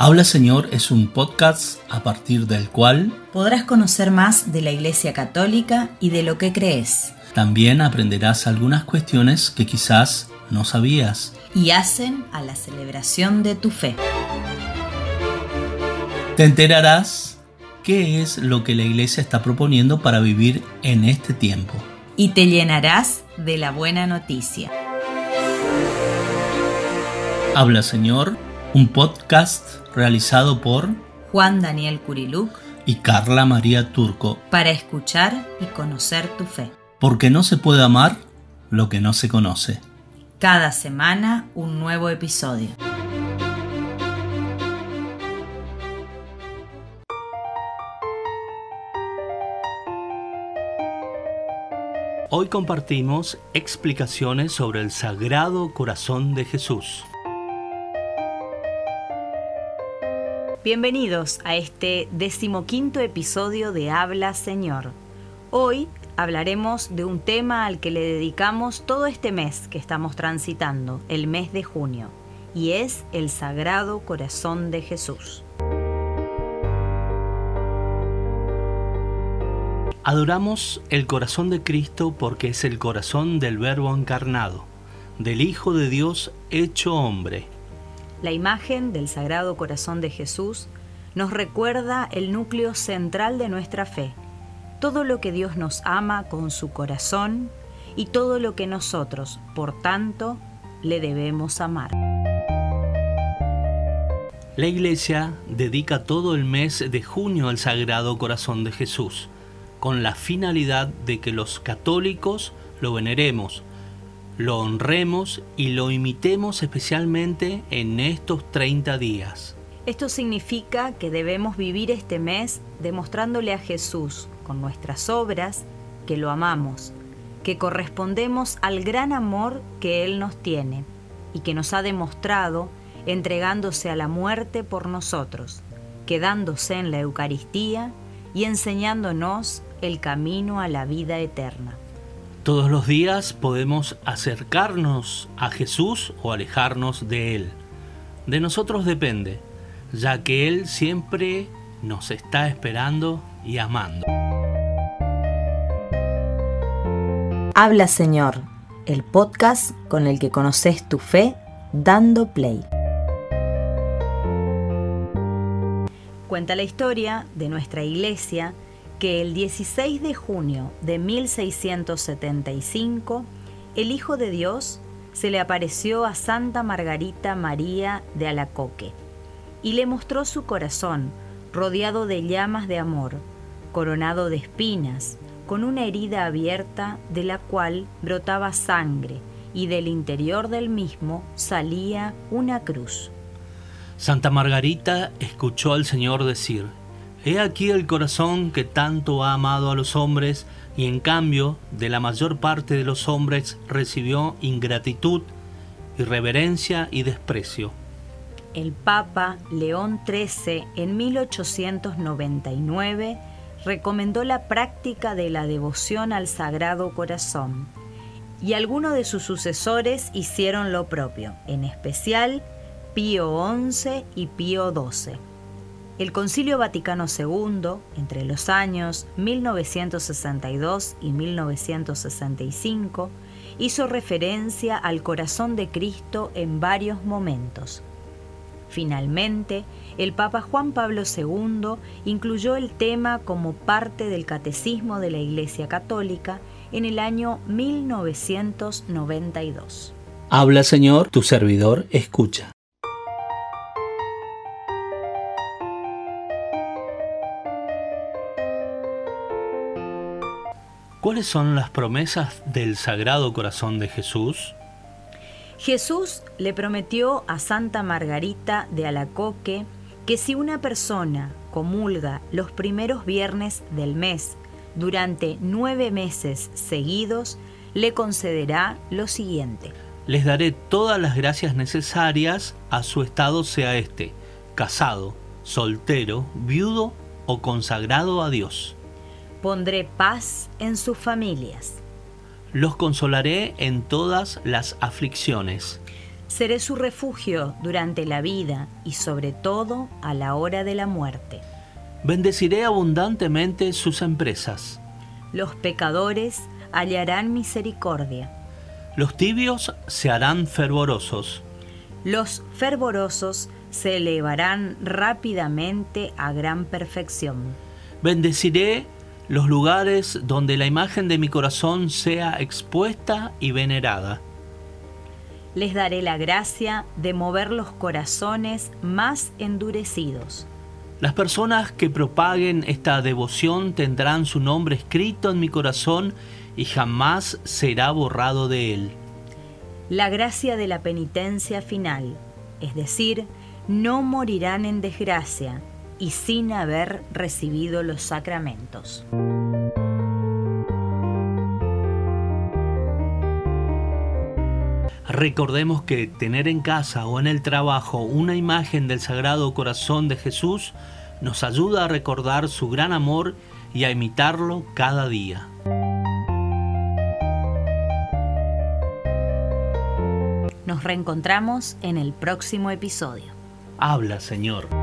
Habla Señor es un podcast a partir del cual podrás conocer más de la Iglesia Católica y de lo que crees. También aprenderás algunas cuestiones que quizás no sabías. Y hacen a la celebración de tu fe. Te enterarás qué es lo que la Iglesia está proponiendo para vivir en este tiempo. Y te llenarás de la buena noticia. Habla Señor, un podcast realizado por Juan Daniel Curiluc y Carla María Turco para escuchar y conocer tu fe. Porque no se puede amar lo que no se conoce. Cada semana un nuevo episodio. Hoy compartimos explicaciones sobre el Sagrado Corazón de Jesús. Bienvenidos a este decimoquinto episodio de Habla Señor. Hoy hablaremos de un tema al que le dedicamos todo este mes que estamos transitando, el mes de junio, y es el Sagrado Corazón de Jesús. Adoramos el corazón de Cristo porque es el corazón del Verbo encarnado, del Hijo de Dios hecho hombre la imagen del Sagrado Corazón de Jesús nos recuerda el núcleo central de nuestra fe, todo lo que Dios nos ama con su corazón y todo lo que nosotros, por tanto, le debemos amar. La Iglesia dedica todo el mes de junio al Sagrado Corazón de Jesús, con la finalidad de que los católicos lo veneremos, lo honremos y lo imitemos especialmente en estos 30 días. Esto significa que debemos vivir este mes demostrándole a Jesús con nuestras obras que lo amamos, que correspondemos al gran amor que Él nos tiene y que nos ha demostrado entregándose a la muerte por nosotros, quedándose en la Eucaristía y enseñándonos el camino a la vida eterna. Todos los días podemos acercarnos a Jesús o alejarnos de Él. De nosotros depende, ya que Él siempre nos está esperando y amando. Habla Señor, el podcast con el que conoces tu fe dando play. Cuenta la historia de nuestra iglesia que el 16 de junio de 1675 el Hijo de Dios se le apareció a Santa Margarita María de Alacoque y le mostró su corazón rodeado de llamas de amor, coronado de espinas, con una herida abierta de la cual brotaba sangre y del interior del mismo salía una cruz. Santa Margarita escuchó al Señor decir, He aquí el corazón que tanto ha amado a los hombres y en cambio de la mayor parte de los hombres recibió ingratitud, irreverencia y desprecio. El Papa León XIII en 1899 recomendó la práctica de la devoción al Sagrado Corazón y algunos de sus sucesores hicieron lo propio, en especial Pío XI y Pío XII. El Concilio Vaticano II, entre los años 1962 y 1965, hizo referencia al corazón de Cristo en varios momentos. Finalmente, el Papa Juan Pablo II incluyó el tema como parte del Catecismo de la Iglesia Católica en el año 1992. Habla Señor, tu servidor escucha. ¿Cuáles son las promesas del Sagrado Corazón de Jesús? Jesús le prometió a Santa Margarita de Alacoque que si una persona comulga los primeros viernes del mes durante nueve meses seguidos, le concederá lo siguiente. Les daré todas las gracias necesarias a su estado sea este, casado, soltero, viudo o consagrado a Dios. Pondré paz en sus familias. Los consolaré en todas las aflicciones. Seré su refugio durante la vida y sobre todo a la hora de la muerte. Bendeciré abundantemente sus empresas. Los pecadores hallarán misericordia. Los tibios se harán fervorosos. Los fervorosos se elevarán rápidamente a gran perfección. Bendeciré los lugares donde la imagen de mi corazón sea expuesta y venerada. Les daré la gracia de mover los corazones más endurecidos. Las personas que propaguen esta devoción tendrán su nombre escrito en mi corazón y jamás será borrado de él. La gracia de la penitencia final, es decir, no morirán en desgracia y sin haber recibido los sacramentos. Recordemos que tener en casa o en el trabajo una imagen del Sagrado Corazón de Jesús nos ayuda a recordar su gran amor y a imitarlo cada día. Nos reencontramos en el próximo episodio. Habla, Señor.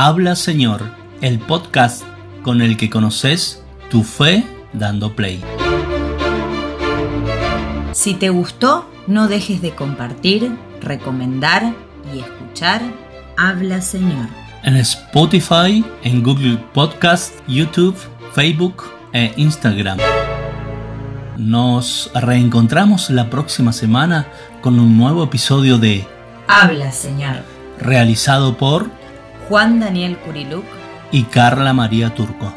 Habla, Señor, el podcast con el que conoces tu fe dando play. Si te gustó, no dejes de compartir, recomendar y escuchar Habla Señor. En Spotify, en Google Podcast, YouTube, Facebook e Instagram. Nos reencontramos la próxima semana con un nuevo episodio de Habla Señor. Realizado por Juan Daniel Curiluc y Carla María Turco.